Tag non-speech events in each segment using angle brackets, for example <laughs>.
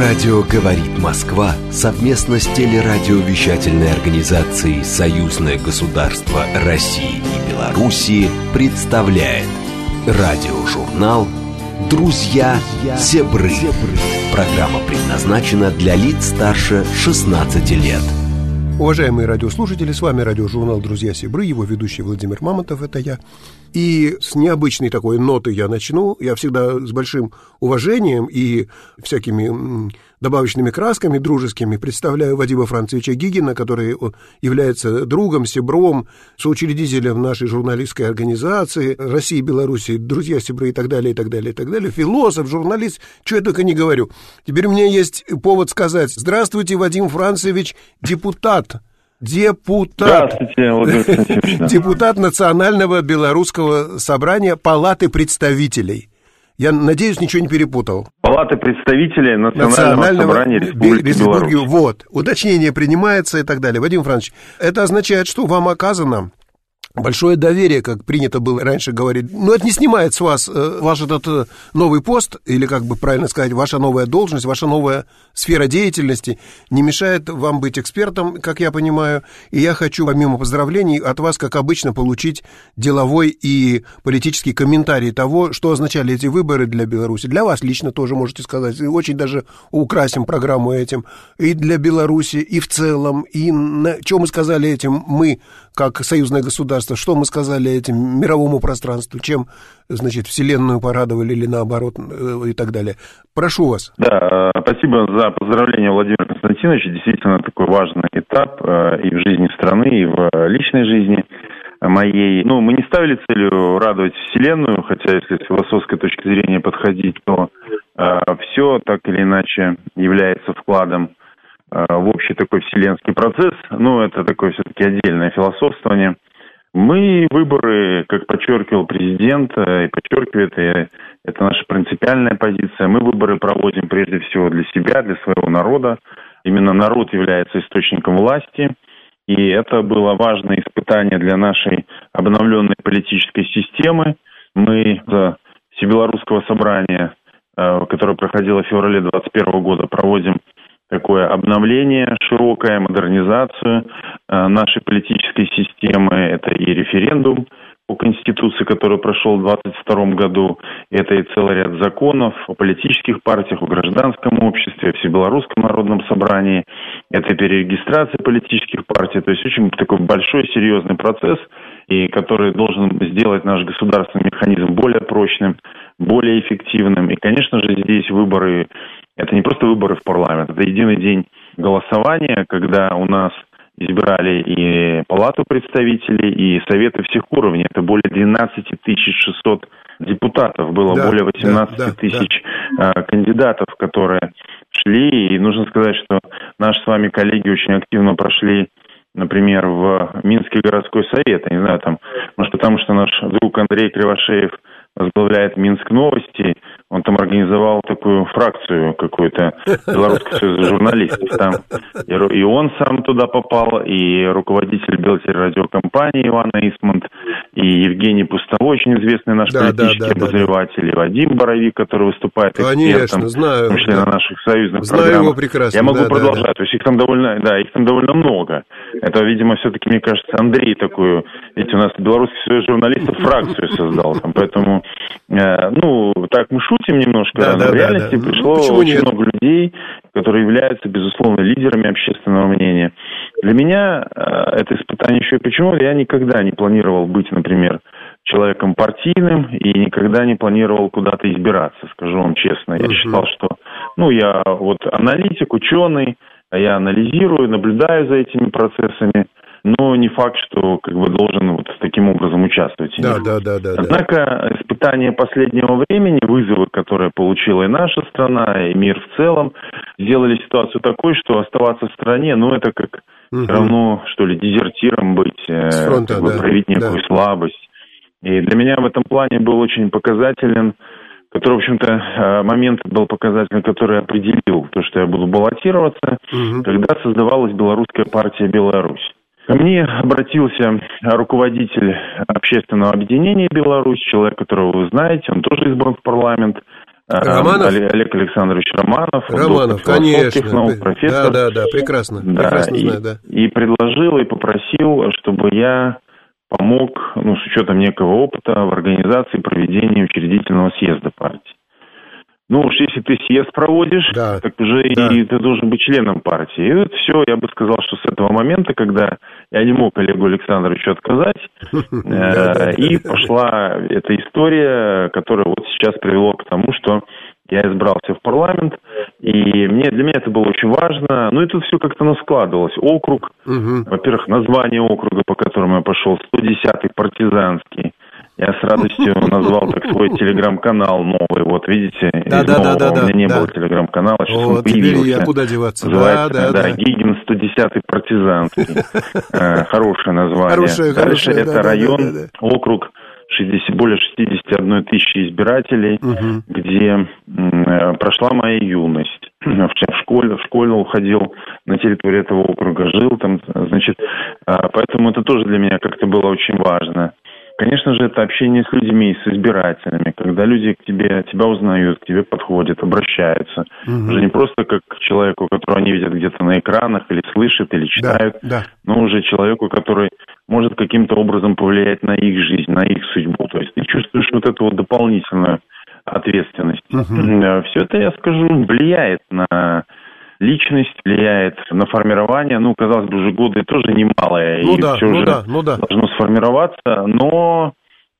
Радио «Говорит Москва» совместно с телерадиовещательной организацией «Союзное государство России и Белоруссии» представляет радиожурнал «Друзья Зебры». Программа предназначена для лиц старше 16 лет. Уважаемые радиослушатели, с вами радиожурнал «Друзья Сибры», его ведущий Владимир Мамонтов, это я. И с необычной такой ноты я начну. Я всегда с большим уважением и всякими добавочными красками дружескими представляю Вадима Францевича Гигина, который является другом, сибром, соучредителем нашей журналистской организации России, Беларуси, друзья Сибры и так далее, и так далее, и так далее. Философ, журналист, что я только не говорю. Теперь у меня есть повод сказать. Здравствуйте, Вадим Францевич, депутат депутат, депутат Национального белорусского собрания Палаты представителей. Я надеюсь, ничего не перепутал. Палаты представителей Национального, Национального собрания Республики, Республики Беларусь. Вот, уточнение принимается и так далее. Вадим Францович, это означает, что вам оказано большое доверие, как принято было раньше говорить. Но это не снимает с вас э, ваш этот э, новый пост, или, как бы правильно сказать, ваша новая должность, ваша новая сфера деятельности не мешает вам быть экспертом, как я понимаю. И я хочу, помимо поздравлений, от вас, как обычно, получить деловой и политический комментарий того, что означали эти выборы для Беларуси. Для вас лично тоже можете сказать. Очень даже украсим программу этим. И для Беларуси, и в целом. И на, что мы сказали этим мы, как союзное государство, что мы сказали этим мировому пространству, чем, значит, Вселенную порадовали или наоборот э, и так далее. Прошу вас. Да, э, спасибо за поздравление, Владимир Константинович. Действительно, такой важный этап э, и в жизни страны, и в личной жизни моей. Ну, мы не ставили целью радовать Вселенную, хотя если с философской точки зрения подходить, то э, все так или иначе является вкладом в общий такой вселенский процесс, ну, это такое все-таки отдельное философствование. Мы выборы, как подчеркивал президент, э, и подчеркивает, и это наша принципиальная позиция, мы выборы проводим прежде всего для себя, для своего народа. Именно народ является источником власти, и это было важное испытание для нашей обновленной политической системы. Мы за Всебелорусского собрания, э, которое проходило в феврале 2021 года, проводим такое обновление широкое, модернизацию э, нашей политической системы. Это и референдум по Конституции, который прошел в 2022 году. Это и целый ряд законов о политических партиях, о гражданском обществе, о Всебелорусском народном собрании. Это перерегистрация политических партий. То есть очень такой большой, серьезный процесс, и который должен сделать наш государственный механизм более прочным, более эффективным. И, конечно же, здесь выборы это не просто выборы в парламент, это единый день голосования, когда у нас избирали и палату представителей, и советы всех уровней. Это более 12 600 депутатов, было да, более 18 да, тысяч да. кандидатов, которые шли. И нужно сказать, что наши с вами коллеги очень активно прошли например, в Минский городской совет. Я не знаю, там, может, потому что наш друг Андрей Кривошеев возглавляет Минск новости, он там организовал такую фракцию какую-то Белорусского союза журналистов. Там и он сам туда попал, и руководитель Белтелерадиокомпании Ивана Исмонт, и Евгений Пустовой, очень известный наш да, политический да, да, обозреватель, да. и Вадим Боровик, который выступает Конечно, экспертом, знаю. в том числе на наших союзных знаю программах. его прекрасно. Я могу да, продолжать, да, да. то есть их там довольно, да, их там довольно много. Это, видимо, все-таки, мне кажется, Андрей такую, ведь у нас Белорусский союз журналистов фракцию создал, там, поэтому, ну, так мы шутим, немножко, да, да, в реальности да, да. пришло ну, очень нет? много людей, которые являются, безусловно, лидерами общественного мнения. Для меня э, это испытание еще и почему я никогда не планировал быть, например, человеком партийным и никогда не планировал куда-то избираться, скажу вам честно. Я uh считал, что, ну, я вот аналитик, ученый, я анализирую, наблюдаю за этими процессами, но не факт, что как бы должен вот таким образом участвовать. Да, да, да, да. Однако да. испытания последнего времени, вызовы, которые получила и наша страна, и мир в целом, сделали ситуацию такой, что оставаться в стране, ну это как угу. все равно, что ли, дезертиром быть, э, фронта, как бы, да, проявить некую да. слабость. И для меня в этом плане был очень показателен который, в общем-то, э, момент был показательный, который определил то, что я буду баллотироваться, угу. когда создавалась белорусская партия «Беларусь». Ко мне обратился руководитель общественного объединения «Беларусь», человек, которого вы знаете, он тоже избран в парламент, Романов? Олег Александрович Романов. Романов, конечно. Наук, профессор. Да, да, да, прекрасно. Да, прекрасно и, знаю, да. И предложил, и попросил, чтобы я помог, ну, с учетом некого опыта, в организации проведения учредительного съезда партии. Ну уж если ты съезд проводишь, да. так уже да. и ты должен быть членом партии. И вот все, я бы сказал, что с этого момента, когда я не мог Олегу Александровичу отказать, <laughs> э, и пошла эта история, которая вот сейчас привела к тому, что я избрался в парламент, и мне, для меня это было очень важно. Ну и тут все как-то наскладывалось. Округ, во-первых, название округа, по которому я пошел, 110-й партизанский. Я с радостью <laughs> назвал так свой телеграм-канал новый. Вот видите, да, да, да, да, у меня не да. было телеграм-канала, сейчас вот, он появился. Я куда деваться? Называется, да, да, да. Гигин 110-й партизанский. <laughs> Э, хорошее название. Хорошее, Дальше хорошее, это район, округ 60, более 61 тысячи избирателей, Мгм. где э, прошла моя юность. <clears throat> В школе, в школу ходил на территории этого округа, жил там, значит, а, поэтому это тоже для меня как-то было очень важно. Конечно же, это общение с людьми, с избирателями, когда люди к тебе, тебя узнают, к тебе подходят, обращаются. Мгм. Уже не просто как к человеку, которого они видят где-то на экранах или слышат, или читают, да. но уже человеку, который может каким-то образом повлиять на их жизнь, на их судьбу. То есть ты чувствуешь вот эту вот дополнительную ответственность. Мгм. Все это, я скажу, влияет на личность, влияет на формирование. Ну, казалось бы, уже годы тоже немалые, Ну и да, все ну уже да, ну да. должно сформироваться, но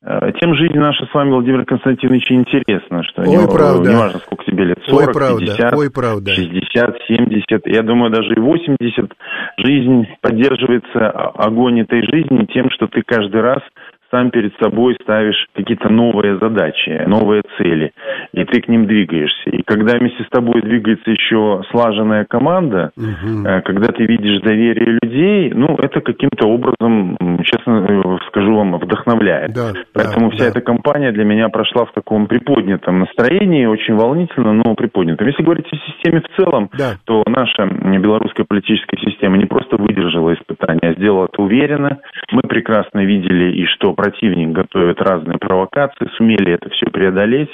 э, тем жизнь наша с вами, Владимир Константинович, интересна, что Ой, не, правда. неважно, сколько тебе лет, Ой, 40, правда, 50, ой, правда. 60, 70, я думаю, даже и 80, жизнь поддерживается, о- огонь этой жизни тем, что ты каждый раз сам перед собой ставишь какие-то новые задачи, новые цели, и ты к ним двигаешься. И когда вместе с тобой двигается еще слаженная команда, э, когда ты видишь доверие людей, ну, это каким-то образом, честно э, скажу вам, вдохновляет. Да, Поэтому да, вся да. эта кампания для меня прошла в таком приподнятом настроении, очень волнительно, но приподнятом. Если говорить о системе в целом, Да. то наша белорусская политическая система не просто выдержала испытания, а сделала это уверенно. Мы прекрасно видели и что противник готовит разные провокации, сумели это все преодолеть.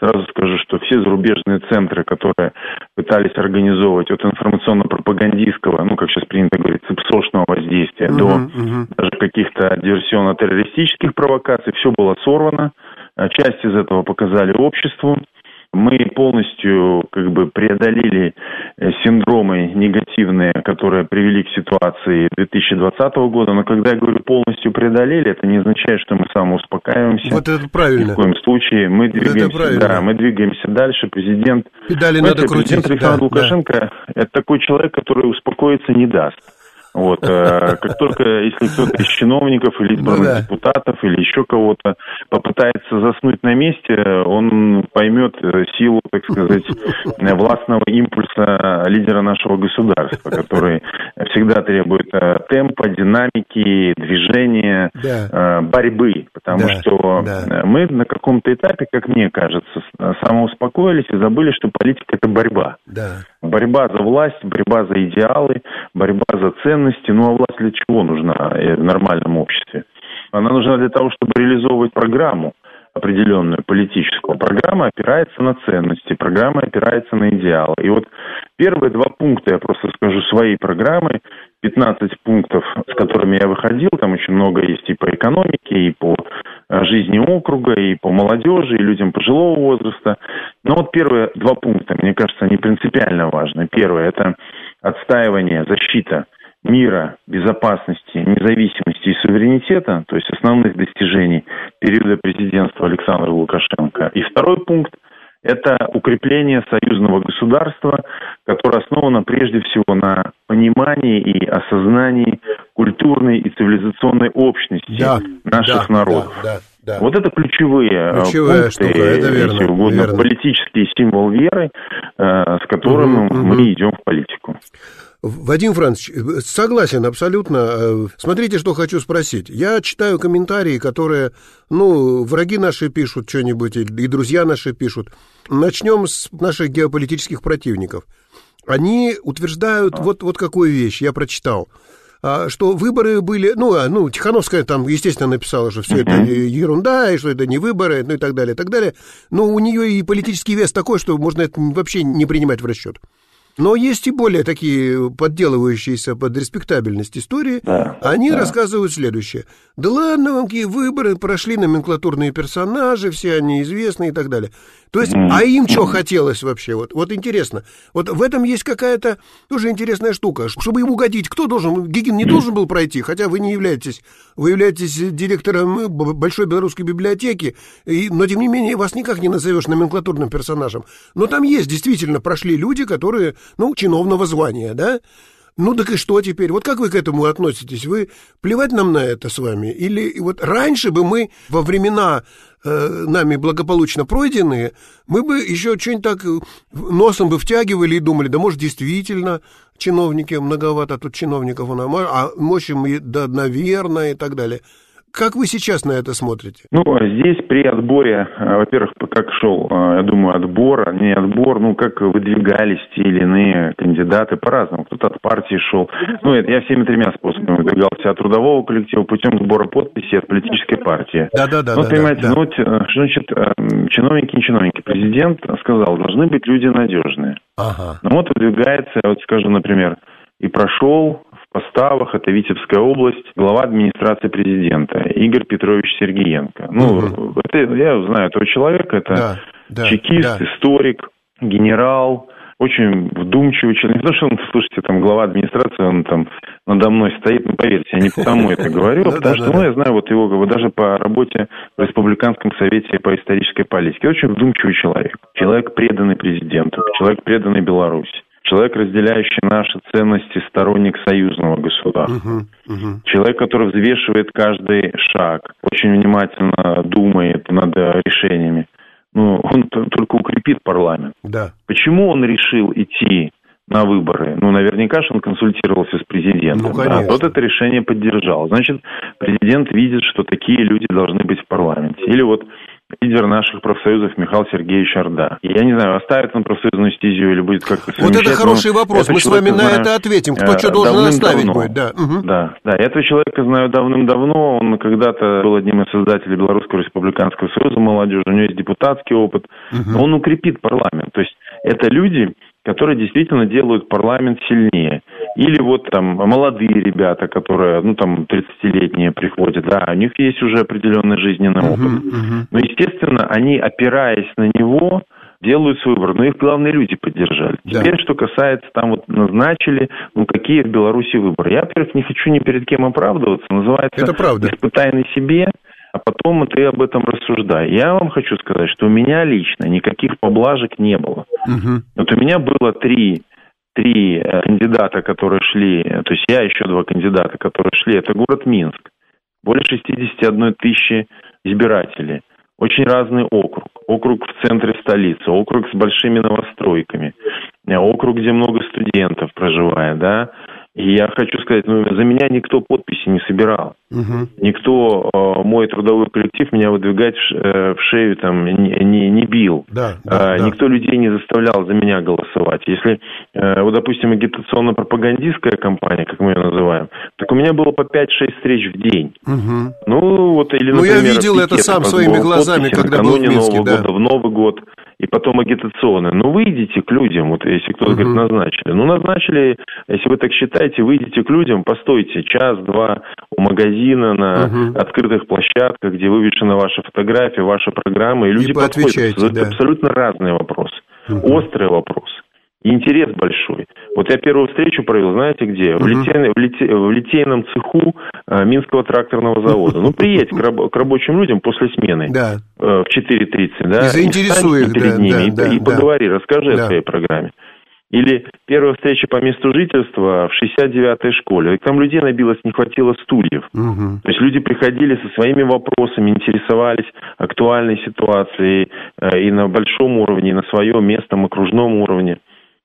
Сразу скажу, что все зарубежные центры, которые пытались организовывать от информационно-пропагандистского, ну, как сейчас принято говорить, цепсошного воздействия, до Мгм, мгм. даже каких-то диверсионно-террористических провокаций, все было сорвано. А Часть из этого показали обществу. Мы полностью как бы преодолели э, синдромы негативные, которые привели к ситуации 2020 года. Но когда я говорю полностью преодолели, это не означает, что мы самоуспокаиваемся. Вот это Ни правильно. в коем случае мы двигаемся, правильно. да, мы двигаемся дальше. Президент, Педали Знаете, надо крутить. президент Александр да, Лукашенко это такой человек, который успокоиться не даст. Вот, э, как только, если кто-то из чиновников или избранных Ну да. депутатов или еще кого-то попытается заснуть на месте, он поймет э, силу, так сказать, э, властного импульса лидера нашего государства, который всегда требует темпа, динамики, движения, Да. борьбы, потому Да, что да. мы на каком-то этапе, как мне кажется, самоуспокоились и забыли, что политика это борьба. Да. Борьба за власть, борьба за идеалы, борьба за ценности. Ну а власть для чего нужна э, в нормальном обществе? Она нужна для того, чтобы реализовывать программу определенную политическую. Программа опирается на ценности, программа опирается на идеалы. И вот первые два пункта, я просто скажу, своей программы, 15 пунктов, с которыми я выходил, там очень много есть и по экономике, и по жизни округа, и по молодежи, и людям пожилого возраста. Но вот первые два пункта, мне кажется, они принципиально важны. Первое – это отстаивание, защита мира, безопасности, независимости и суверенитета, то есть основных достижений периода президентства Александра Лукашенко. И второй пункт – это укрепление союзного государства, которое основано прежде всего на понимании и осознании культурной и цивилизационной общности Да, наших да, народов. Да, да, да. Вот это ключевые э, Ключевая пункты, штука, это верно, если угодно, верно. политический символ веры, э, с которым Мгм, мы мгм. идем в политику. Вадим Францович, э, согласен абсолютно. Э, Смотрите, что хочу спросить. Я читаю комментарии, которые, ну, враги наши пишут что-нибудь, и друзья наши пишут. Начнем с наших геополитических противников. Они утверждают вот, вот какую вещь, я прочитал. А, что выборы были, ну, а, ну, Тихановская там, естественно, написала, что все это ерунда, и что это не выборы, ну и так далее, и так далее. Но у нее и политический вес такой, что можно это вообще не принимать в расчет. Но есть и более такие подделывающиеся под респектабельность истории. Да, Они да. рассказывают следующее. Да ладно вам, какие выборы, прошли номенклатурные персонажи, все они известны и так далее. То есть, а им что хотелось вообще? Вот, вот интересно. Вот в этом есть какая-то тоже интересная штука. Чтобы ему угодить, кто должен? Гигин не должен был пройти, хотя вы не являетесь, вы являетесь директором Большой Белорусской библиотеки, и, но тем не менее вас никак не назовешь номенклатурным персонажем. Но там есть, действительно, прошли люди, которые, ну, чиновного звания, да? Ну так и что теперь? Вот как вы к этому относитесь? Вы плевать нам на это с вами? Или вот раньше бы мы во времена э, нами благополучно пройденные, мы бы еще что-нибудь так э, носом бы втягивали и думали, да может действительно чиновники многовато тут чиновников, а мощим, да, наверное, и так далее. Как вы сейчас на это смотрите? Ну, здесь при отборе, э, во-первых, как шел, э, я думаю, отбор, а не отбор, ну, как выдвигались те или иные кандидаты по-разному. Кто-то от партии шел. Ну, это я всеми тремя способами выдвигался от трудового коллектива путем сбора подписей от политической партии. Да-да-да. Вот, понимаете, да, ну, вот, э, значит, чиновники, не чиновники. Президент сказал, должны быть люди надежные. Ага. Ну, вот выдвигается, вот скажу, например, и прошел поставах, это Витебская область, глава администрации президента Игорь Петрович Сергеенко. Ну, угу. это, я знаю этого человека, это да, да, чекист, да. историк, генерал, очень вдумчивый человек. Не то, что он, слушайте, там, глава администрации, он там надо мной стоит, ну, поверьте, я не потому это говорю, <laughs> а потому что, ну, я знаю вот его, даже по работе в Республиканском совете по исторической политике. Очень вдумчивый человек. Человек, преданный президенту, человек, преданный Беларуси человек, разделяющий наши ценности, сторонник союзного государства. Угу, угу. Человек, который взвешивает каждый шаг, очень внимательно думает над решениями. Ну, он только укрепит парламент. Да. Почему он решил идти на выборы? Ну, наверняка же он консультировался с президентом. Ну, да, тот это решение поддержал. Значит, президент видит, что такие люди должны быть в парламенте. Или вот лидер наших профсоюзов Михаил Сергеевич Орда. Я не знаю, оставит он профсоюзную стезию или будет как-то Вот это хороший вопрос, мы с вами на это ответим. Кто что должен оставить будет, да. Угу. Да, да, этого человека знаю давным-давно, он когда-то был одним из создателей Белорусского республиканского союза молодежи, у него есть депутатский опыт, угу. он укрепит парламент. То есть это люди, которые действительно делают парламент сильнее. Или вот там молодые ребята, которые, ну там 30-летние приходят, да, у них есть уже определенный жизненный опыт. Uh-huh, uh-huh. Но, естественно, они, опираясь на него, делают свой выбор. Но их главные люди поддержали. Да. Теперь, что касается, там вот назначили, ну какие в Беларуси выборы. Я, во-первых, не хочу ни перед кем оправдываться. Называется Это правда. «Испытай на себе» а потом ты об этом рассуждай. Я вам хочу сказать, что у меня лично никаких поблажек не было. Угу. Вот у меня было три, три э, кандидата, которые шли, то есть я еще два кандидата, которые шли, это город Минск. Более 61 тысячи избирателей. Очень разный округ. Округ в центре столицы, округ с большими новостройками, э, округ, где много студентов проживает, да, и я хочу сказать, ну, за меня никто подписи не собирал. Угу. Никто, э, мой трудовой коллектив меня выдвигать в, э, в шею там не, не, не бил. Да, да, э, да. Никто людей не заставлял за меня голосовать. Если, э, вот, допустим, агитационно-пропагандистская кампания, как мы ее называем, так у меня было по 5-6 встреч в день. Угу. Ну, вот, или, например, Ну, я видел это сам своими глазами, когда был в Минске, Нового да. года, в Новый год и потом агитационные. Ну, выйдите к людям, вот если кто-то uh-huh. говорит, назначили. Ну, назначили, если вы так считаете, выйдите к людям, постойте час-два у магазина на uh-huh. открытых площадках, где вывешена ваша фотография, ваша программа, и люди и подходят. Это да. абсолютно разные вопросы. Uh-huh. Острые вопросы интерес большой. Вот я первую встречу провел, знаете где? В, литей, в, литей, в литейном цеху э, Минского тракторного завода. Ну, приедь к, раб, к рабочим людям после смены да. э, в 4.30, да? И заинтересуй их, перед да, ними да, и, да, и поговори, расскажи да. о своей программе. Или первая встреча по месту жительства в 69-й школе. Там людей набилось, не хватило стульев. Угу. То есть люди приходили со своими вопросами, интересовались актуальной ситуацией э, и на большом уровне, и на своем местном окружном уровне.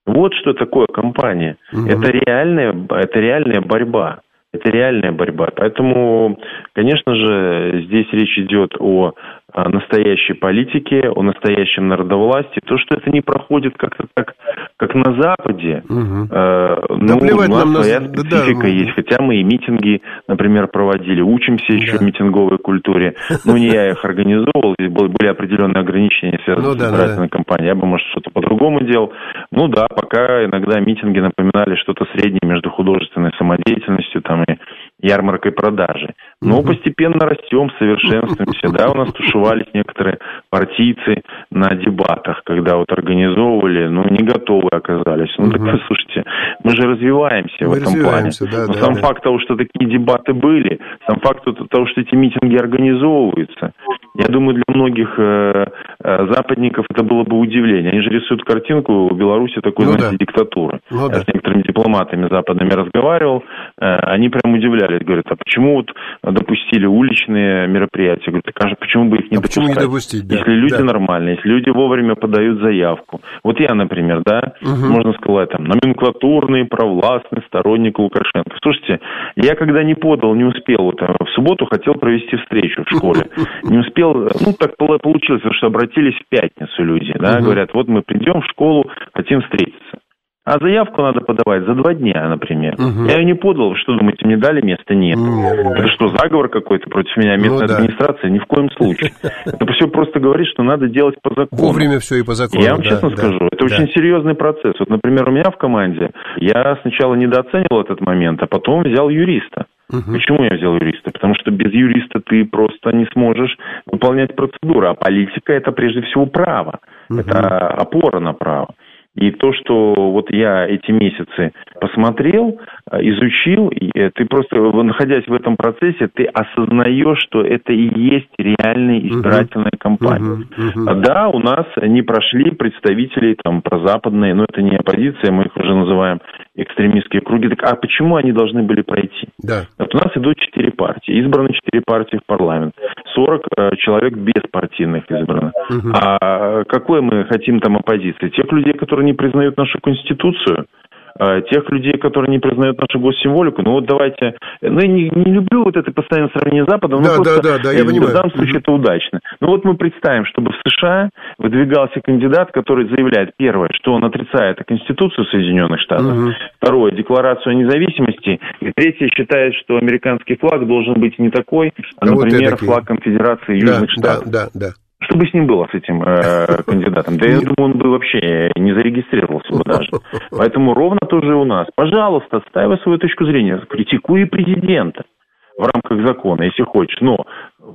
Вот что такое компания. Угу. Это реальная, это реальная борьба. Это реальная борьба. Поэтому, конечно же, здесь речь идет о настоящей политике, о настоящем народовластии. То, что это не проходит как-то так, как на Западе, угу. э, ну, да у нас нам своя на... специфика да, есть, хотя мы и митинги, например, проводили, учимся еще да. митинговой культуре. Ну, не я их организовывал, здесь были определенные ограничения, связанные ну, с избирательной да. кампанией. Я бы, может, что-то по-другому делал. Ну да, пока иногда митинги напоминали что-то среднее между художественной самодеятельностью там и ярмаркой продажи. Но угу. постепенно растем, совершенствуемся. Да, у нас тушевались некоторые партийцы на дебатах, когда вот организовывали, ну, не готовы оказались. Ну, угу. так, <laughs> слушайте, мы же развиваемся мы в этом плане. Да, Но да, сам да. факт того, что такие дебаты были, сам факт того, что эти митинги организовываются, я думаю, для многих э, западников это было бы удивление. Они же рисуют картинку, в Беларуси такой, ну, знаете, да. диктатуры. Ну, Я да. с некоторыми дипломатами западными разговаривал, э, они прям удивлялись, говорят, а почему вот допустили уличные мероприятия? Говорят, а почему бы их не а допускать? Почему не допустить, да. Если люди да. нормальные, если люди вовремя подают заявку. Вот я, например, да, угу. можно сказать, там, номенклатурный, провластный сторонник Лукашенко. Слушайте, я когда не подал, не успел, вот, э, в субботу хотел провести встречу в школе, <laughs> не успел, ну, так получилось, что обратились в пятницу люди, да, говорят, вот мы придем в школу, хотим встретиться. А заявку надо подавать за два дня, например. Угу. Я ее не подал, что думаете, мне дали место? Нет. Нет. Это что, заговор какой-то против меня? Местная ну, да. администрация? Ни в коем случае. <laughs> Это все просто говорит, что надо делать по закону. Вовремя все и по закону. Я вам да, честно да, скажу, это да. очень серьезный процесс. Вот, например, у меня в команде, я сначала недооценивал этот момент, а потом взял юриста. Угу. Почему я взял юриста? Потому что без юриста ты просто не сможешь выполнять процедуру. А политика это прежде всего право. Угу. Это опора на право. И то, что вот я эти месяцы посмотрел, изучил, э, ты просто, находясь в этом процессе, ты осознаешь, что это и есть реальная избирательная uh-huh. кампания. Uh-huh. Uh-huh. Да, у нас не прошли представители там прозападные, но это не оппозиция, мы их уже называем экстремистские круги. Так, а почему они должны были пройти? Да. Вот у нас идут четыре партии, избраны четыре партии в парламент, 40 э, человек беспартийных избрано. Угу. А какой мы хотим там оппозиции? Тех людей, которые не признают нашу конституцию, Э, тех людей, которые не признают нашу госсимволику. Ну вот давайте, ну я не, не люблю вот это постоянное сравнение с Западом, да, но да, да, да, я в понимаю. данном случае это удачно. Ну вот мы представим, чтобы в США выдвигался кандидат, который заявляет, первое, что он отрицает Конституцию Соединенных Штатов, угу. второе, Декларацию о независимости, и третье, считает, что американский флаг должен быть не такой, а, например, флаг Конфедерации Южных да, Штатов. Да, да, да. Что бы с ним было, с этим э, <laughs> кандидатом? Да я думаю, он бы вообще не зарегистрировался бы даже. Поэтому ровно тоже у нас. Пожалуйста, отстаивай свою точку зрения, критикуй президента в рамках закона, если хочешь. Но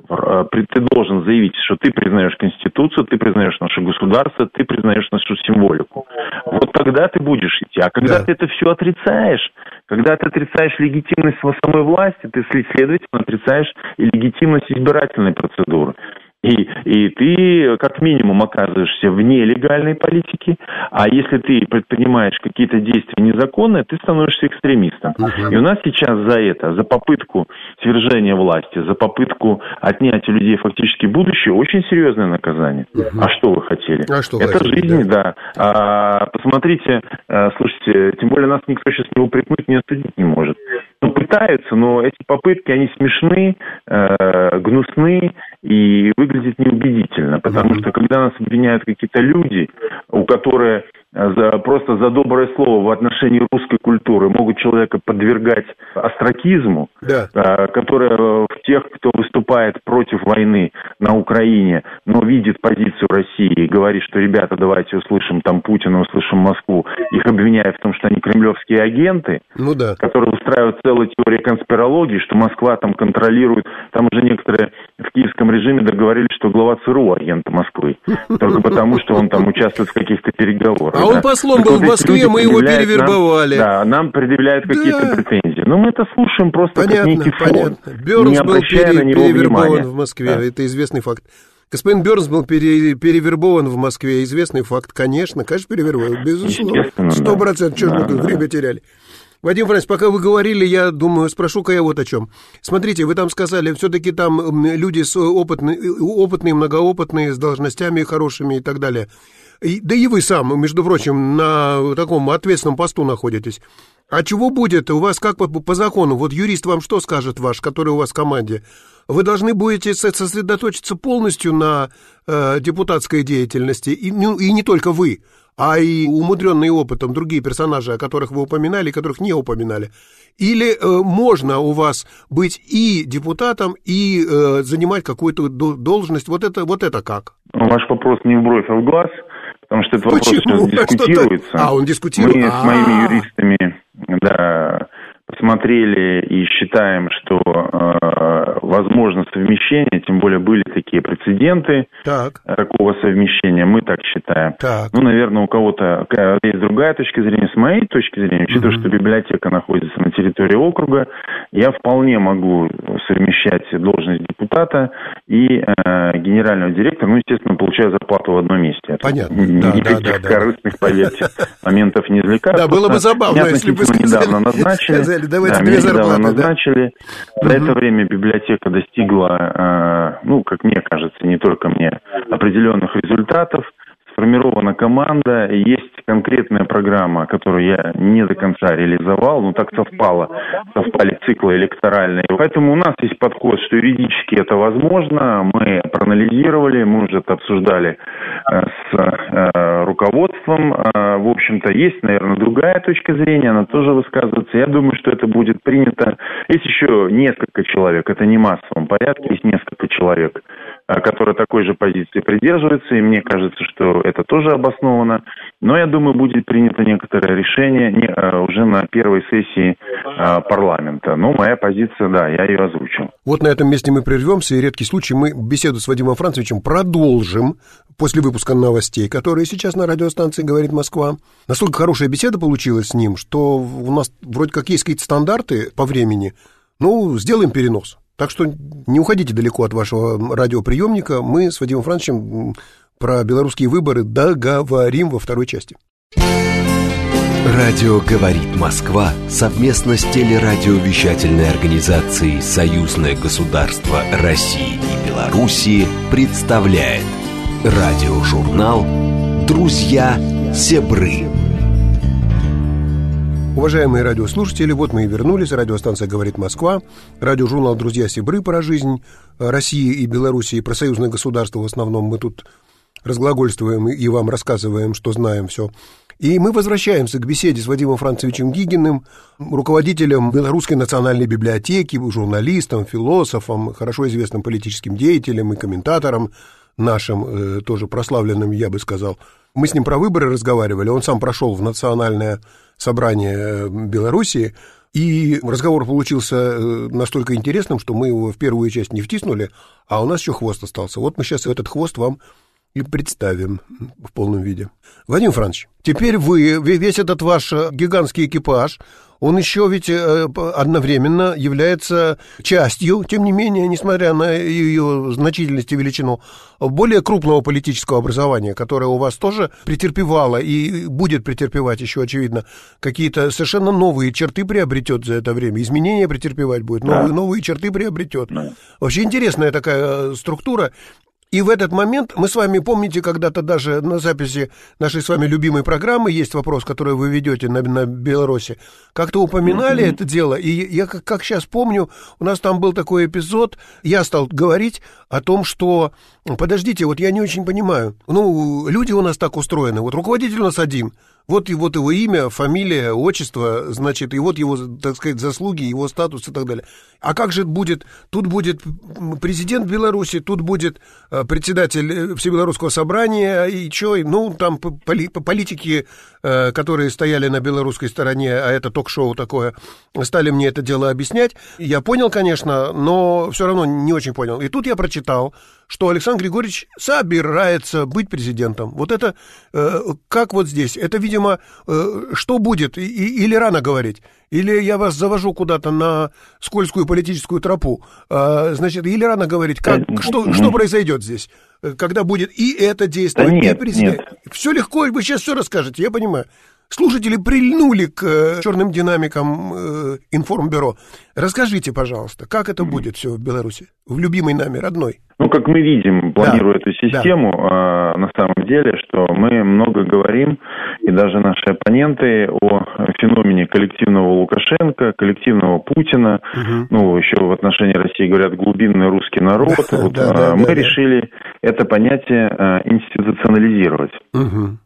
э, ты должен заявить, что ты признаешь Конституцию, ты признаешь наше государство, ты признаешь нашу символику. Вот тогда ты будешь идти. А когда да. ты это все отрицаешь, когда ты отрицаешь легитимность самой власти, ты, следовательно, отрицаешь и легитимность избирательной процедуры. И, и ты как минимум оказываешься вне легальной политики, а если ты предпринимаешь какие-то действия незаконные, ты становишься экстремистом. И у нас сейчас за это, за попытку свержения власти, за попытку отнять у людей фактически будущее, очень серьезное наказание. А что вы хотели? А что это хотели, жизнь, да. да. А, посмотрите, а, слушайте, тем более нас никто сейчас не упрекнуть, не осудить не может. Пытаются, но эти попытки, они смешны, э, гнусны и выглядят неубедительно, потому что когда нас обвиняют какие-то люди, у которых за, просто за доброе слово в отношении русской культуры могут человека подвергать остракизму, да. а, которая в тех, кто выступает против войны на Украине, но видит позицию России и говорит, что ребята, давайте услышим там Путина, услышим Москву, их обвиняют в том, что они кремлевские агенты, ну да. которые устраивают целую теорию конспирологии, что Москва там контролирует, там уже некоторые в киевском режиме договорились, что глава ЦРУ агент Москвы, только потому, что он там участвует в каких-то переговорах. А он послом был в Москве, мы его перевербовали. Нам, да, нам предъявляют какие-то да. претензии. Но мы это слушаем просто понятно, как некий фон. Бернс не был пере, перевербован в Москве, да. это известный факт. Господин Бернс был пере, перевербован в Москве, известный факт, конечно, конечно, перевербован, безусловно, сто процентов, что да, мы время теряли. Вадим Францович, пока вы говорили, я думаю, спрошу-ка я вот о чем. Смотрите, вы там сказали, все-таки там люди с опытные, опытные, многоопытные, с должностями хорошими и так далее. Да и вы сам, между прочим, на таком ответственном посту находитесь. А чего будет? У вас как по, по закону? Вот юрист вам что скажет ваш, который у вас в команде? вы должны будете сосредоточиться полностью на э, депутатской деятельности, и, ну, и не только вы, а и умудренные опытом другие персонажи, о которых вы упоминали, которых не упоминали. Или э, можно у вас быть и депутатом, и э, занимать какую-то должность? Вот это, вот это как? Ваш вопрос не в бровь, а в глаз, потому что этот вопрос Почему? <laughs> дискутируется. А, он дискутируется. Мы с моими юристами да, посмотрели и считаем, что э, возможно совмещение, тем более были такие прецеденты так. такого совмещения, мы так считаем. Так. Ну, наверное, у кого-то есть другая точка зрения. С моей точки зрения, учитывая, угу. что библиотека находится на территории округа, я вполне могу совмещать должность депутата и э, генерального директора, ну, естественно, получая зарплату в одном месте. Понятно. Никаких да, да, корыстных, да. поверьте, моментов не извлекаю. Да, было бы забавно, если бы сказали, недавно назначили. Сказали, давайте да, две зарплаты. назначили. Да? За это время библиотека достигла, э, ну, как мне кажется, не только мне, определенных результатов сформирована команда, есть конкретная программа, которую я не до конца реализовал, но так совпало, совпали циклы электоральные. Поэтому у нас есть подход, что юридически это возможно. Мы проанализировали, мы уже это обсуждали э, с э, руководством. Э, в общем-то, есть, наверное, другая точка зрения, она тоже высказывается. Я думаю, что это будет принято. Есть еще несколько человек, это не массовом порядке, есть несколько человек, который такой же позиции придерживается, и мне кажется, что это тоже обосновано. Но я думаю, будет принято некоторое решение э, уже на первой сессии э, парламента. Но моя позиция, да, я ее озвучил. Вот на этом месте мы прервемся, и редкий случай мы беседу с Вадимом Францевичем продолжим после выпуска новостей, которые сейчас на радиостанции «Говорит Москва». Настолько хорошая беседа получилась с ним, что у нас вроде как есть какие-то стандарты по времени. Ну, сделаем перенос. Так что не уходите далеко от вашего радиоприемника. Мы с Вадимом Францовичем про белорусские выборы договорим во второй части. Радио «Говорит Москва» совместно с телерадиовещательной организацией «Союзное государство России и Белоруссии» представляет радиожурнал «Друзья Себры». Уважаемые радиослушатели, вот мы и вернулись. Радиостанция «Говорит Москва», радиожурнал «Друзья Сибры» про жизнь России и Белоруссии, про союзное государство в основном. Мы тут разглагольствуем и вам рассказываем, что знаем все. И мы возвращаемся к беседе с Вадимом Францевичем Гигиным, руководителем Белорусской национальной библиотеки, журналистом, философом, хорошо известным политическим деятелем и комментатором нашим, э, тоже прославленным, я бы сказал. Мы с ним про выборы разговаривали, он сам прошел в национальное собрание э, Белоруссии, и разговор получился э, настолько интересным, что мы его в первую часть не втиснули, а у нас еще хвост остался. Вот мы сейчас этот хвост вам и представим в полном виде. Владимир Францович, теперь вы, весь этот ваш э, гигантский экипаж, он еще ведь э, одновременно является частью, тем не менее, несмотря на ее значительность и величину, более крупного политического образования, которое у вас тоже претерпевало и будет претерпевать еще, очевидно, какие-то совершенно новые черты приобретет за это время, изменения претерпевать будет, новые, да. новые черты приобретет. Да. Вообще интересная такая э, структура, и в этот момент мы с вами, помните, когда-то даже на записи нашей с вами любимой программы есть вопрос, который вы ведете на, на Беларуси, как-то упоминали mm-hmm. это дело, и я как, как сейчас помню, у нас там был такой эпизод, я стал говорить о том, что, подождите, вот я не очень понимаю, ну, люди у нас так устроены, вот руководитель у нас один – вот, и вот его имя, фамилия, отчество, значит, и вот его, так сказать, заслуги, его статус и так далее. А как же будет, тут будет президент Беларуси, тут будет э, председатель э, Всебелорусского собрания, и что, ну, там политики, э, которые стояли на белорусской стороне, а это ток-шоу такое, стали мне это дело объяснять. Я понял, конечно, но все равно не очень понял. И тут я прочитал, что Александр Григорьевич собирается быть президентом. Вот это, э, как вот здесь, это, видимо, э, что будет, и, или рано говорить, или я вас завожу куда-то на скользкую политическую тропу, э, значит, или рано говорить, как, что, что произойдет здесь, когда будет и это действовать, да нет, и президент. Нет. Все легко, вы сейчас все расскажете, я понимаю. Слушатели прильнули к э, черным динамикам э, информбюро. Расскажите, пожалуйста, как это будет все в Беларуси, в любимой нами, родной? Ну, как мы видим, планируя да, эту систему, да. э, на самом деле, что мы много говорим и даже наши оппоненты о феномене коллективного Лукашенко, коллективного Путина, угу. ну, еще в отношении России говорят глубинный русский народ. <laughs> вот, да, да, мы да, решили да. это понятие институционализировать. Угу.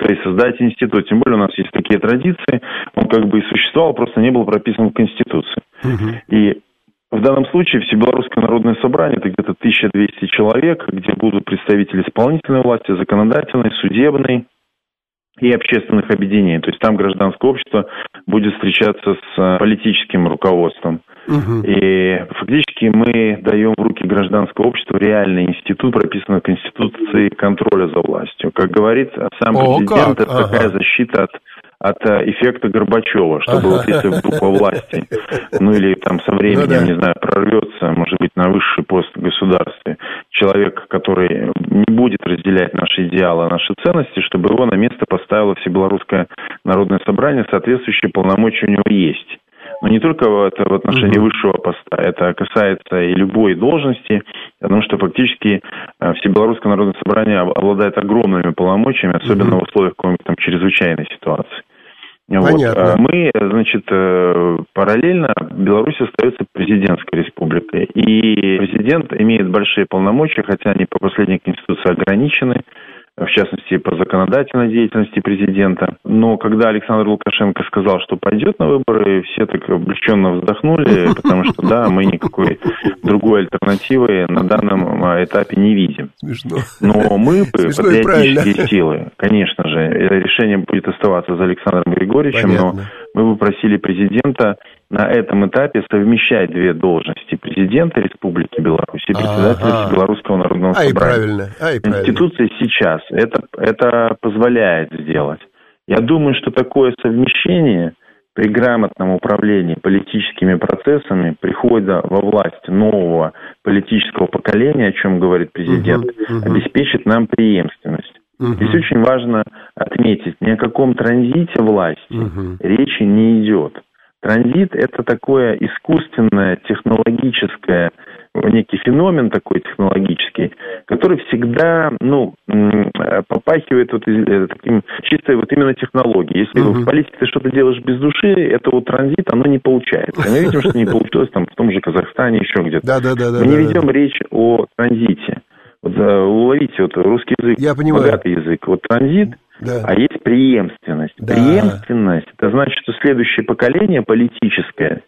То есть создать институт. Тем более у нас есть такие традиции. Он как бы и существовал, просто не был прописан в Конституции. Угу. И в данном случае Всебелорусское народное собрание это где-то 1200 человек, где будут представители исполнительной власти, законодательной, судебной и общественных объединений. То есть там гражданское общество будет встречаться с э, политическим руководством. Угу. И фактически мы даем в руки гражданского общества реальный институт, прописанный в Конституции контроля за властью. Как говорит сам О, президент, как? это ага. такая защита от от э, эффекта Горбачева, чтобы вот если вдруг во власти, ну или там со временем, ну, да. не знаю, прорвется, может быть, на высший пост в государстве, человек, который не будет разделять наши идеалы, наши ценности, чтобы его на место поставило Всебелорусское народное собрание, соответствующие полномочия у него есть. Но не только это в отношении угу. высшего поста, это касается и любой должности, потому что фактически э, Всебелорусское народное собрание обладает огромными полномочиями, особенно угу. в условиях какой-нибудь там чрезвычайной ситуации. Понятно. Вот. Мы, значит, э, параллельно Беларусь остается президентской республикой. И президент имеет большие полномочия, хотя они по последней конституции ограничены в частности, по законодательной деятельности президента. Но когда Александр Лукашенко сказал, что пойдет на выборы, все так облегченно вздохнули, <laughs> потому что, да, мы никакой другой альтернативы на данном а, этапе не видим. Смешно. Но мы, <laughs> Смешно патриотические силы, конечно же, решение будет оставаться за Александром Григорьевичем, Понятно. но мы бы просили президента на этом этапе совмещать две должности президента Республики Беларусь и председателя ага. Белорусского народного собрания. Ай, правильно. Ай, правильно. Конституция сейчас это, это позволяет сделать. Я думаю, что такое совмещение при грамотном управлении политическими процессами, прихода во власть нового политического поколения, о чем говорит президент, угу, угу. обеспечит нам преемственность. Угу. Здесь очень важно отметить, ни о каком транзите власти угу. речи не идет. Транзит – это такое искусственное, технологическое, некий феномен такой технологический, который всегда, ну, попахивает вот э, таким чистой вот именно технологией. Если uh-huh. в политике ты что-то делаешь без души, это вот транзит, оно не получается. Мы видим, что не получилось там в том же Казахстане, еще где-то. Да, да, да. Мы не ведем речь о транзите. Вот уловите, вот русский язык, Я понимаю. богатый язык. Вот транзит – да. а есть преемственность. Да. Преемственность – это значит, что следующее поколение политическое,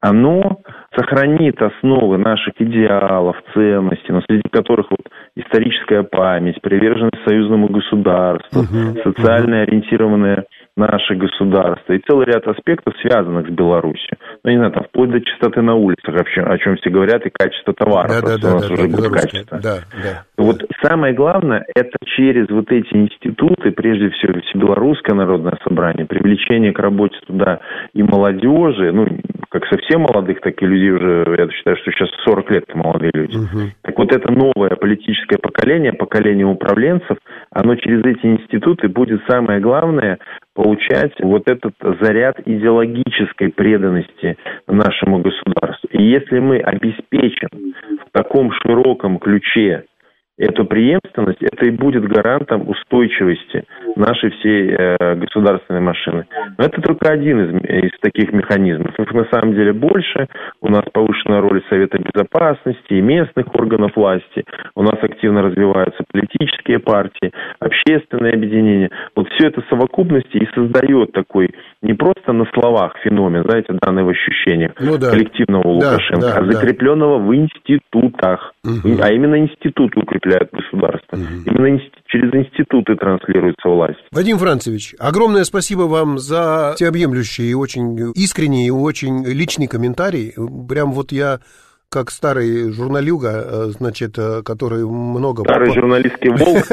оно сохранит основы наших идеалов, ценностей, но среди которых вот историческая память, приверженность союзному государству, угу, социально ориентированная наше государство и целый ряд аспектов, связанных с Беларусью. Ну, не знаю, там, вплоть до чистоты на улицах, чем, о чем все говорят, и качество товаров. Да, да, да, у нас да, уже да, качество. Да, да, вот да. самое главное, это через вот эти институты, прежде всего, Белорусское народное собрание, привлечение к работе туда и молодежи, ну, как совсем молодых, так и людей уже, я считаю, что сейчас 40 лет молодые люди. Угу. Так вот, это новое политическое поколение, поколение управленцев, оно через эти институты будет самое главное получать вот этот заряд идеологической преданности нашему государству. И если мы обеспечим в таком широком ключе эту преемственность, это и будет гарантом устойчивости нашей всей э, государственной машины. Но это только один из, из таких механизмов. Их на самом деле больше. У нас повышена роль Совета Безопасности и местных органов власти. У нас активно развиваются политические партии, общественные объединения. Вот все это в совокупности и создает такой не просто на словах феномен, знаете, данный в ощущениях ну, да. коллективного Лукашенко, да, да, а закрепленного да. в институтах. Угу. А именно институты укрепляют государство. Угу. Именно через институты транслируется власть. Вадим Францевич, огромное спасибо вам за всеобъемлющий и очень искренний и очень личный комментарий. Прям вот я как старый журналюга, э, значит, э, который много... Старый журналистский волк.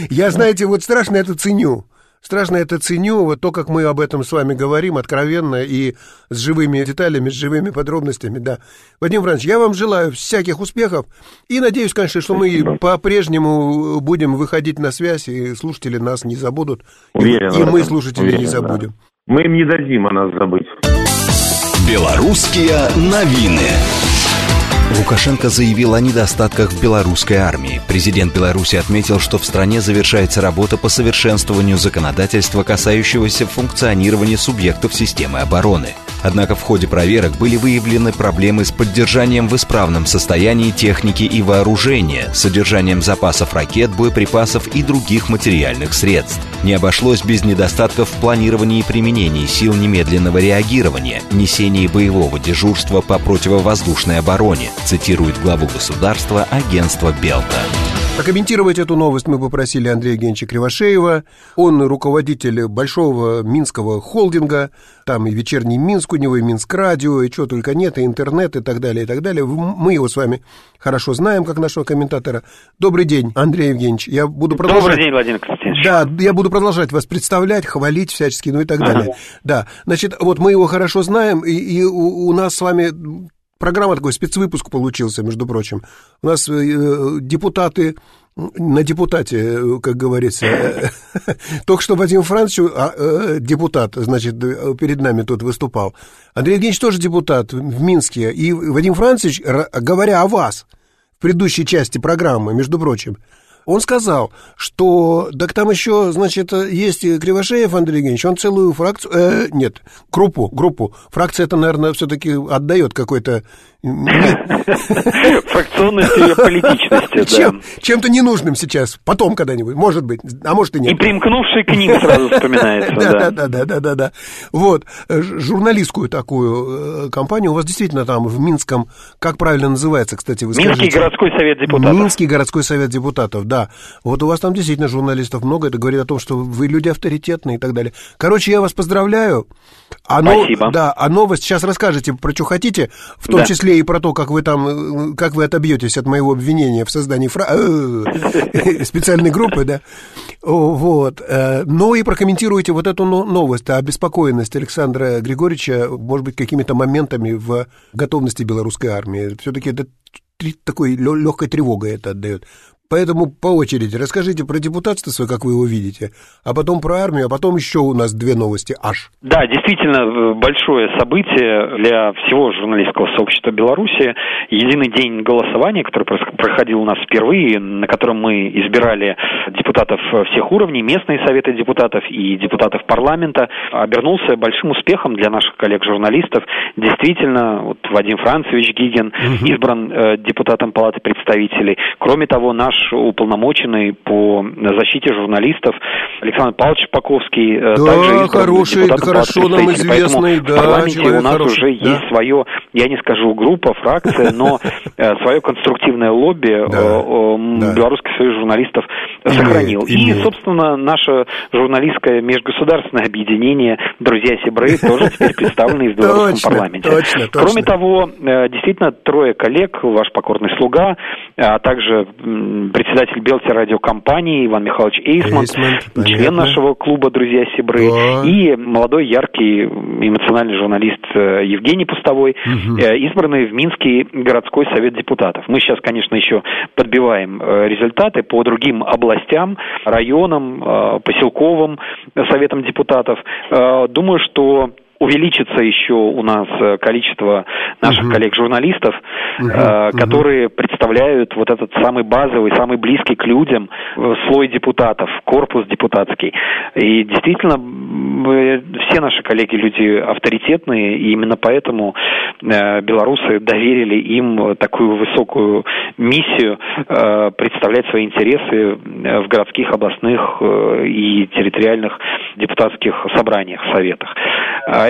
<laughs> Я, знаете, вот страшно это ценю страшно это ценю, вот то, как мы об этом с вами говорим, откровенно и с живыми деталями, с живыми подробностями, да. Вадим Иванович, я вам желаю всяких успехов и надеюсь, конечно, что мы по-прежнему будем выходить на связь, и слушатели нас не забудут, Уверен, и, и мы, слушатели, Уверен, не забудем. Да. Мы им не дадим о нас забыть. Белорусские новины. Лукашенко заявил о недостатках в белорусской армии. Президент Беларуси отметил, что в стране завершается работа по совершенствованию законодательства, касающегося функционирования субъектов системы обороны. Однако в ходе проверок были выявлены проблемы с поддержанием в исправном состоянии техники и вооружения, содержанием запасов ракет, боеприпасов и других материальных средств. Не обошлось без недостатков в планировании и применении сил немедленного реагирования, несении боевого дежурства по противовоздушной обороне, цитирует главу государства агентство «Белта». Прокомментировать эту новость мы попросили Андрея Евгеньевича Кривошеева. Он руководитель большого минского холдинга. Там и вечерний Минск у него, и Минск радио, и чего только нет, и интернет, и так далее, и так далее. Мы его с вами хорошо знаем, как нашего комментатора. Добрый день, Андрей Евгеньевич. Я буду продолжать... Добрый день, Владимир Константинович. Да, я буду продолжать вас представлять, хвалить всячески, ну и так далее. Ага. Да, значит, вот мы его хорошо знаем, и, и у, у нас с вами Программа такой спецвыпуск получился, между прочим. У нас э, депутаты на депутате, э, как говорится. <laughs> Только что Вадим Францович, а, э, депутат, значит, перед нами тут выступал. Андрей Евгеньевич тоже депутат в Минске. И Вадим Францович, говоря о вас в предыдущей части программы, между прочим, он сказал, что, так там еще, значит, есть Кривошеев Андрей Евгеньевич, он целую фракцию, э, нет, группу, группу, фракция это, наверное, все-таки отдает какой-то Фракционности и политичности, Чем, Чем-то ненужным сейчас, потом когда-нибудь, может быть, а может и нет. И примкнувший к ним сразу вспоминается. Да, да, да, да, да, да. Вот, э, журналистскую такую э, компанию, у вас действительно там в Минском, как правильно называется, кстати, вы Минский городской совет депутатов. Минский городской совет депутатов, да. Вот у вас там действительно журналистов много, это говорит о том, что вы люди авторитетные и так далее. Короче, я вас поздравляю. А Спасибо. Да, а новость сейчас расскажете про что хотите, в том да. числе и про то, как вы там, как вы отобьетесь от моего обвинения в создании фра... Э, специальной группы, да. Вот. Э, ну и прокомментируйте вот эту новость, обеспокоенность Александра Григорьевича, может быть, какими-то моментами в готовности белорусской армии. Все-таки это такой легкой тревогой это отдает. Поэтому по очереди расскажите про депутатство как вы его видите, а потом про армию, а потом еще у нас две новости аж. Да, действительно большое событие для всего журналистского сообщества Беларуси. Единый день голосования, который проходил у нас впервые, на котором мы избирали депутатов всех уровней, местные советы депутатов и депутатов парламента, обернулся большим успехом для наших коллег-журналистов. Действительно, вот Вадим Францевич Гигин избран э, депутатом Палаты представителей. Кроме того, наш уполномоченный по защите журналистов Александр Павлович Паковский э, да, также хороший, хорошо нам известный, да, в парламенте у нас хороший, уже да. есть свое, я не скажу группа, фракция, но <laughs> э, свое конструктивное лобби да, Белорусский союз журналистов сохранил. И, собственно, наше журналистское межгосударственное объединение «Друзья Сибры» <laughs> тоже теперь представлены в белорусском парламенте. Кроме того, э, действительно, трое коллег, ваш покорный слуга, а также председатель Белти радиокомпании Иван Михайлович Эйсман, Эйсман член нашего клуба «Друзья Сибры», да. и молодой, яркий, эмоциональный журналист э, Евгений Пустовой, угу. избранный в Минский городской совет депутатов. Мы сейчас, конечно, еще подбиваем э, результаты по другим областям, районам, поселковым советам депутатов. Думаю, что увеличится еще у нас э, количество наших угу. коллег-журналистов, угу. э, которые угу. представляют вот этот самый базовый, самый близкий к людям э, слой депутатов, корпус депутатский. И действительно, все наши коллеги люди авторитетные, и именно поэтому э, белорусы доверили им такую высокую миссию э, представлять свои интересы в городских, областных э, и территориальных депутатских собраниях, советах.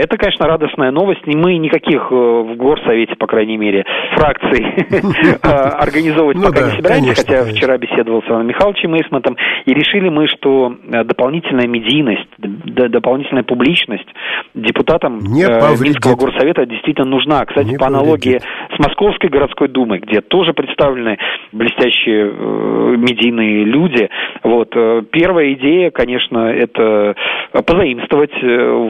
Это, конечно, радостная новость. Мы никаких э, в горсовете, по крайней мере, фракций <laughs> а, организовывать ну пока не собираемся, хотя вчера беседовал с Иваном Михайловичем Эйсмантом, и решили мы, что э, дополнительная медийность, дополнительная публичность депутатам э, Минского горсовета действительно нужна. Кстати, по аналогии с Московской городской думой, где тоже представлены блестящие медийные люди, вот, первая идея, конечно, это позаимствовать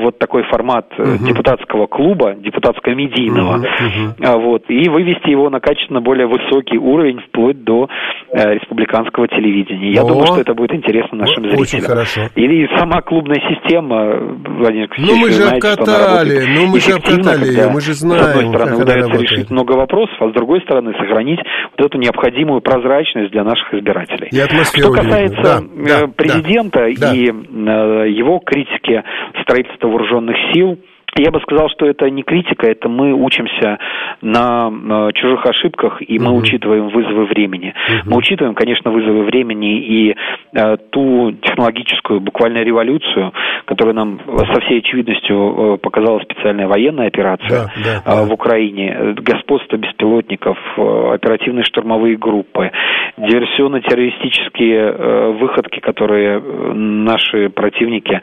вот такой формат угу. депутатского клуба, депутатско-медийного, угу. вот, и вывести его на качественно более высокий уровень, вплоть до э, республиканского телевидения. Я О, думаю, что это будет интересно нашим зрителям. Очень хорошо. Или сама клубная система, Владимир Ну, мы же знаете, обкатали, ну, мы же обкатали ее, мы же знаем, С одной стороны, удается решить много вопросов, а с другой стороны, сохранить вот эту необходимую прозрачность для наших избирателей. И Что касается да, э, президента да, и да. Э, его критики строительства вооруженных сил, я бы сказал, что это не критика, это мы учимся на э, чужих ошибках, и мы угу. учитываем вызовы времени. Угу. Мы учитываем, конечно, вызовы времени и э, ту технологическую буквально революцию, которую нам со всей очевидностью э, показала специальная военная операция да, да, э, да. в Украине, господство беспилотников, э, оперативные штурмовые группы, диверсионно-террористические э, выходки, которые э, наши противники, э,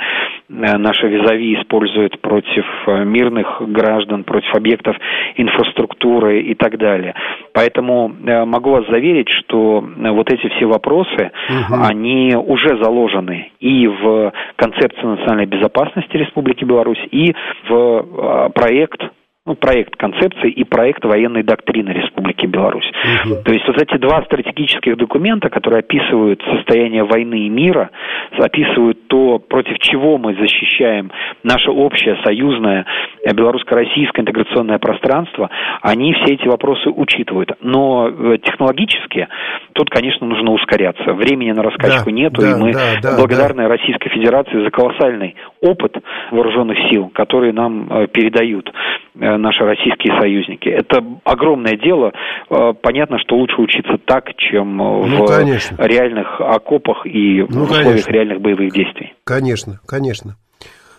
наши визави используют против Э, мирных граждан, против объектов инфраструктуры и так далее. Поэтому э, могу вас заверить, что э, вот эти все вопросы, угу. они уже заложены и в концепции национальной безопасности Республики Беларусь, и в проект ну, проект концепции и проект военной доктрины Республики Беларусь. Угу. То есть вот эти два стратегических документа, которые описывают состояние войны и мира, описывают то, против чего мы защищаем наше общее союзное белорусско-российское интеграционное пространство, они все эти вопросы учитывают. Но э, технологически тут, конечно, нужно ускоряться. Времени на раскачку да, нету, да, и мы да, да, благодарны да. Российской Федерации за колоссальный опыт вооруженных сил, которые нам э, передают э, наши российские союзники. Это огромное дело. Э, понятно, что лучше учиться так, чем ну, в конечно. реальных окопах и ну, в условиях конечно. реальных боевых действий. Конечно, конечно.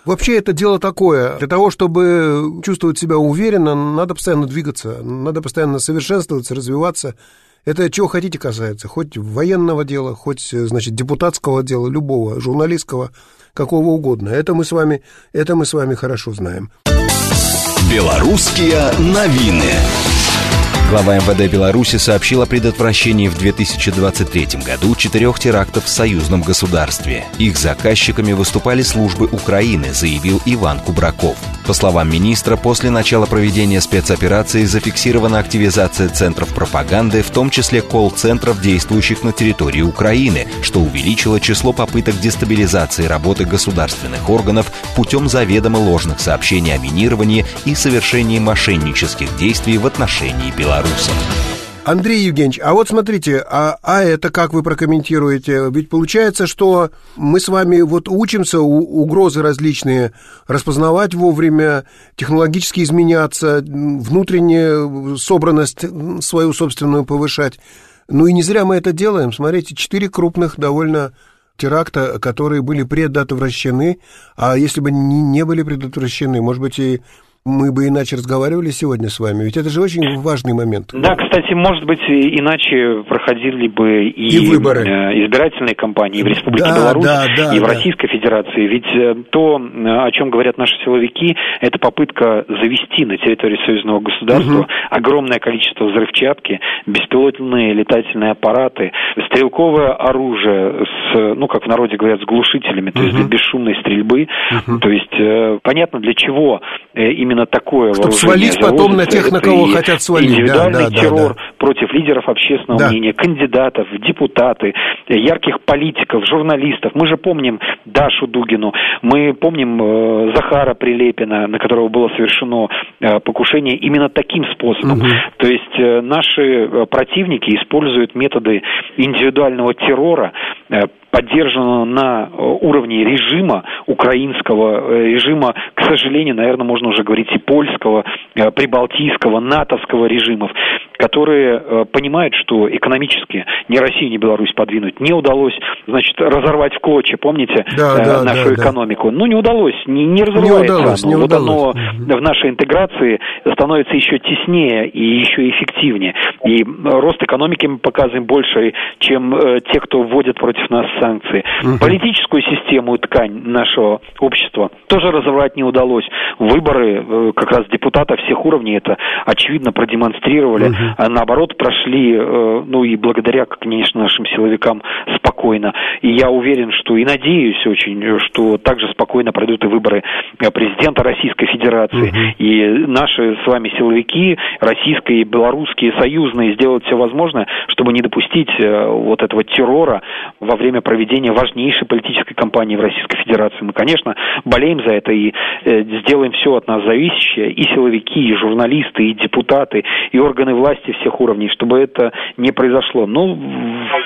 Вообще это дело такое. Для того, чтобы чувствовать себя уверенно, надо постоянно двигаться, надо постоянно совершенствоваться, развиваться. Это чего хотите касается, хоть военного дела, хоть, значит, депутатского дела, любого, журналистского, какого угодно. Это мы с вами, это мы с вами хорошо знаем. Белорусские новины. Глава МВД Беларуси сообщил о предотвращении в 2023 году четырех терактов в союзном государстве. Их заказчиками выступали службы Украины, заявил Иван Кубраков. По словам министра, после начала проведения спецоперации зафиксирована активизация центров пропаганды, в том числе колл-центров, действующих на территории Украины, что увеличило число попыток дестабилизации работы государственных органов путем заведомо ложных сообщений о минировании и совершении мошеннических действий в отношении Беларуси белорусам. Андрей Евгеньевич, а вот смотрите, а, а это как вы прокомментируете? Ведь получается, что мы с вами вот учимся у, угрозы различные распознавать вовремя, технологически изменяться, внутреннюю собранность свою собственную повышать. Ну и не зря мы это делаем. Смотрите, четыре крупных довольно теракта, которые были предотвращены, а если бы не были предотвращены, может быть, и мы бы иначе разговаривали сегодня с вами. Ведь это же очень важный момент. Да, кстати, может быть, иначе проходили бы и, и выборы. Э, избирательные кампании в Республике да, Беларусь да, да, и в да. Российской Федерации. Ведь э, то, о чем говорят наши силовики, это попытка завести на территории союзного государства угу. огромное количество взрывчатки, беспилотные летательные аппараты, стрелковое оружие с, ну, как в народе говорят, с глушителями, то угу. есть для бесшумной стрельбы. Угу. То есть э, понятно, для чего именно именно такое Чтобы свалить потом на тех, на кого хотят свалить. Индивидуальный да, террор да, да. против лидеров общественного да. мнения, кандидатов, депутаты, ярких политиков, журналистов. Мы же помним Дашу Дугину, мы помним э, Захара Прилепина, на которого было совершено э, покушение именно таким способом. Угу. То есть э, наши э, противники используют методы индивидуального террора, э, поддержана на э, уровне режима, украинского э, режима, к сожалению, наверное, можно уже говорить и польского, э, прибалтийского, натовского режимов, которые понимают, что экономически ни Россию, ни Беларусь подвинуть не удалось, значит, разорвать в клочья, помните, да, да, нашу да, экономику. Да. Ну, не удалось, не, не разрывается не удалось, оно. Не вот удалось. оно в нашей интеграции становится еще теснее и еще эффективнее. И рост экономики мы показываем больше, чем те, кто вводит против нас санкции. Угу. Политическую систему и ткань нашего общества тоже разобрать не удалось. Выборы э, как раз депутатов всех уровней это очевидно продемонстрировали. Угу. А наоборот, прошли, э, ну и благодаря, конечно, нашим силовикам спокойно. И я уверен, что и надеюсь очень, что также спокойно пройдут и выборы президента Российской Федерации. Угу. И наши с вами силовики, российские, белорусские, союзные, сделают все возможное, чтобы не допустить э, вот этого террора во время проведения важнейшей политической кампании в Российской Федерации. Мы, конечно, болеем за это и э, сделаем все от нас зависящее, и силовики, и журналисты, и депутаты, и органы власти всех уровней, чтобы это не произошло. Но,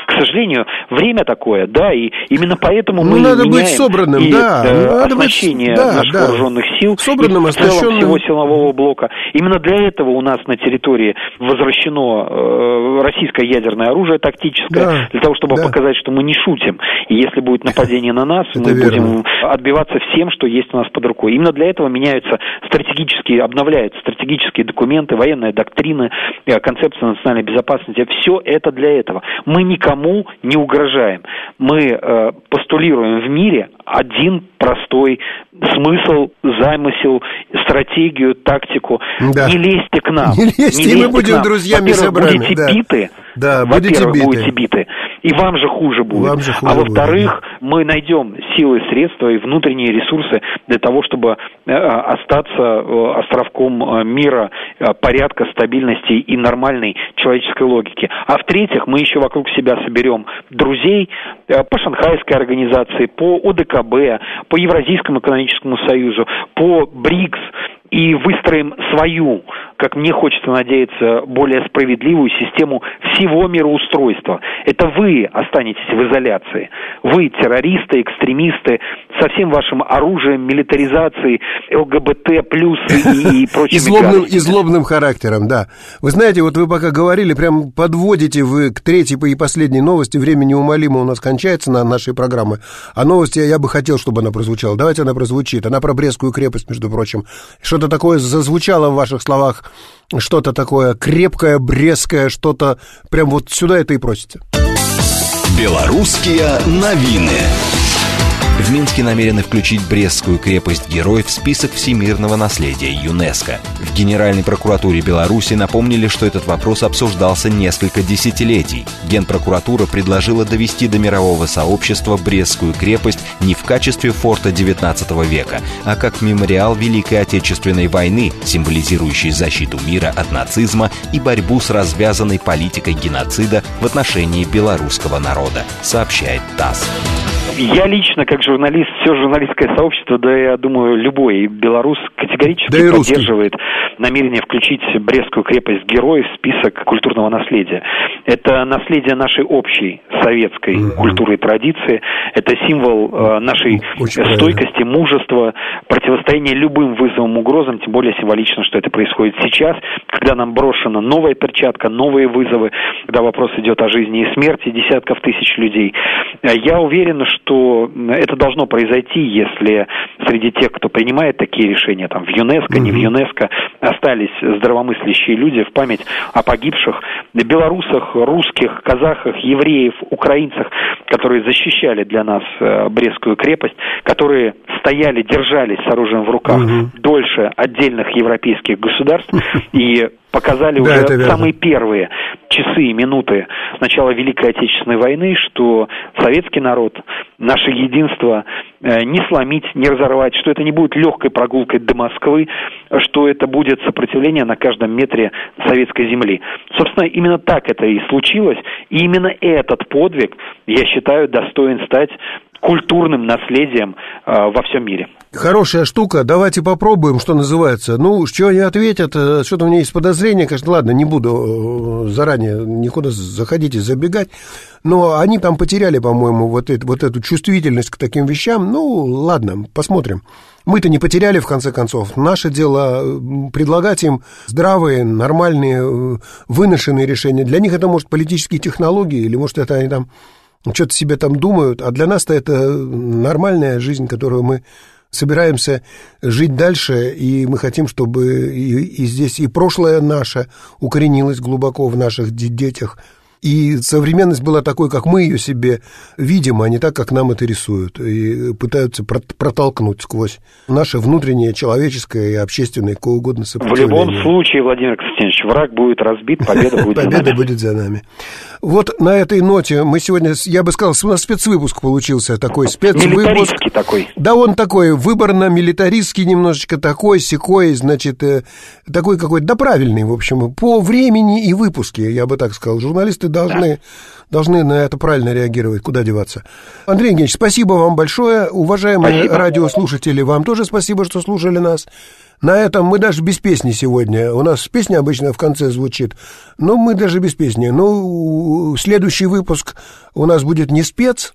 к сожалению, время такое, да, и именно поэтому ну, мы надо быть собранным, и, да, э, оснащение быть, да, наших да. вооруженных сил собранным, и в целом всего силового блока. Именно для этого у нас на территории возвращено э, российское ядерное оружие тактическое, да, для того, чтобы да. показать, что мы не шутим. И если будет нападение на нас, <laughs> мы будем отбиваться всем, что есть у нас под рукой. Именно для этого меняются стратегические, обновляются стратегические документы, военная доктрина, э, концепция национальной безопасности. Все это для этого. Мы никому не угрожаем. Мы э, постулируем в мире один простой смысл, замысел, стратегию, тактику. Да. Не лезьте к нам. <laughs> Не лезьте, не лезьте мы будем друзьями собраны. будете да. биты, да, будете биты. будете биты. И вам же хуже будет. Вам же хуже а во-вторых, будет, мы найдем силы, средства и внутренние ресурсы для того, чтобы э, остаться э, островком э, мира, порядка, стабильности и нормальной человеческой логики. А в-третьих, мы еще вокруг себя соберем друзей по Шанхайской организации, по ОДКБ, по Евразийскому экономическому союзу, по БРИКС, и выстроим свою, как мне хочется надеяться, более справедливую систему всего мироустройства. Это вы останетесь в изоляции. Вы, террористы, экстремисты, со всем вашим оружием, милитаризацией, ЛГБТ плюс и, и <laughs> прочими и злобным, и злобным характером, да. Вы знаете, вот вы пока говорили, прям подводите вы к третьей и последней новости. Время неумолимо у нас кончается на нашей программы. А новости я бы хотел, чтобы она прозвучала. Давайте она прозвучит. Она про Брестскую крепость, между прочим. Что что-то такое зазвучало в ваших словах, что-то такое крепкое, брезкое, что-то прям вот сюда это и просите. Белорусские новины. В Минске намерены включить Брестскую крепость-герой в список всемирного наследия ЮНЕСКо. В Генеральной прокуратуре Беларуси напомнили, что этот вопрос обсуждался несколько десятилетий. Генпрокуратура предложила довести до мирового сообщества Брестскую крепость не в качестве форта 19 века, а как мемориал Великой Отечественной войны, символизирующий защиту мира от нацизма и борьбу с развязанной политикой геноцида в отношении белорусского народа, сообщает ТАСС. Я лично, как журналист, все журналистское сообщество, да я думаю, любой белорус категорически да поддерживает намерение включить Брестскую крепость героев в список культурного наследия. Это наследие нашей общей советской угу. культуры и традиции, это символ э, нашей Очень стойкости, правильно. мужества, противостояния любым вызовам, угрозам, тем более символично, что это происходит сейчас, когда нам брошена новая перчатка, новые вызовы, когда вопрос идет о жизни и смерти десятков тысяч людей. Я уверен, что что это должно произойти, если среди тех, кто принимает такие решения, там, в ЮНЕСКО, не в ЮНЕСКО, остались здравомыслящие люди в память о погибших белорусах, русских, казахах, евреев, украинцах, которые защищали для нас э, Брестскую крепость, которые стояли, держались с оружием в руках угу. дольше отдельных европейских государств <laughs> и показали да, уже самые первые часы и минуты с начала Великой Отечественной войны, что советский народ, наше единство э, не сломить, не разорвать, что это не будет легкой прогулкой до Москвы, что это будет сопротивление на каждом метре советской земли. Собственно, именно так это и случилось, и именно этот подвиг, я считаю, достоин стать культурным наследием э, во всем мире. Хорошая штука, давайте попробуем, что называется. Ну, что они ответят, э, что-то у меня есть подозрение, конечно, ладно, не буду э, заранее никуда заходить и забегать, но они там потеряли, по-моему, вот, это, вот эту чувствительность к таким вещам. Ну, ладно, посмотрим. Мы-то не потеряли, в конце концов. Наше дело предлагать им здравые, нормальные, выношенные решения. Для них это, может, политические технологии, или, может, это они там что-то себе там думают, а для нас-то это нормальная жизнь, которую мы собираемся жить дальше, и мы хотим, чтобы и, и здесь и прошлое наше укоренилось глубоко в наших детях, и современность была такой, как мы ее себе видим, а не так, как нам это рисуют, и пытаются протолкнуть сквозь наше внутреннее человеческое и общественное, кого угодно В любом случае, Владимир Константинович, враг будет разбит, победа будет за <laughs> нами. Победа будет за нами. Вот на этой ноте мы сегодня, я бы сказал, у нас спецвыпуск получился, такой спецвыпуск. такой. Да, он такой, выборно-милитаристский немножечко такой, секой, значит, э, такой какой-то, да правильный, в общем, по времени и выпуске, я бы так сказал. Журналисты должны, да. должны на это правильно реагировать, куда деваться. Андрей Евгеньевич, спасибо вам большое. Уважаемые спасибо. радиослушатели, вам тоже спасибо, что слушали нас. На этом мы даже без песни сегодня. У нас песня обычно в конце звучит, но мы даже без песни. Ну, следующий выпуск у нас будет не спец.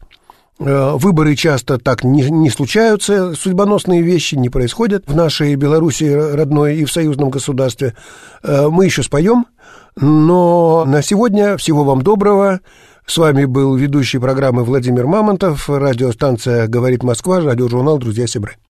Э, выборы часто так не, не случаются, судьбоносные вещи не происходят в нашей Беларуси родной и в союзном государстве. Э, мы еще споем, но на сегодня всего вам доброго. С вами был ведущий программы Владимир Мамонтов, радиостанция «Говорит Москва», радиожурнал «Друзья Сибры».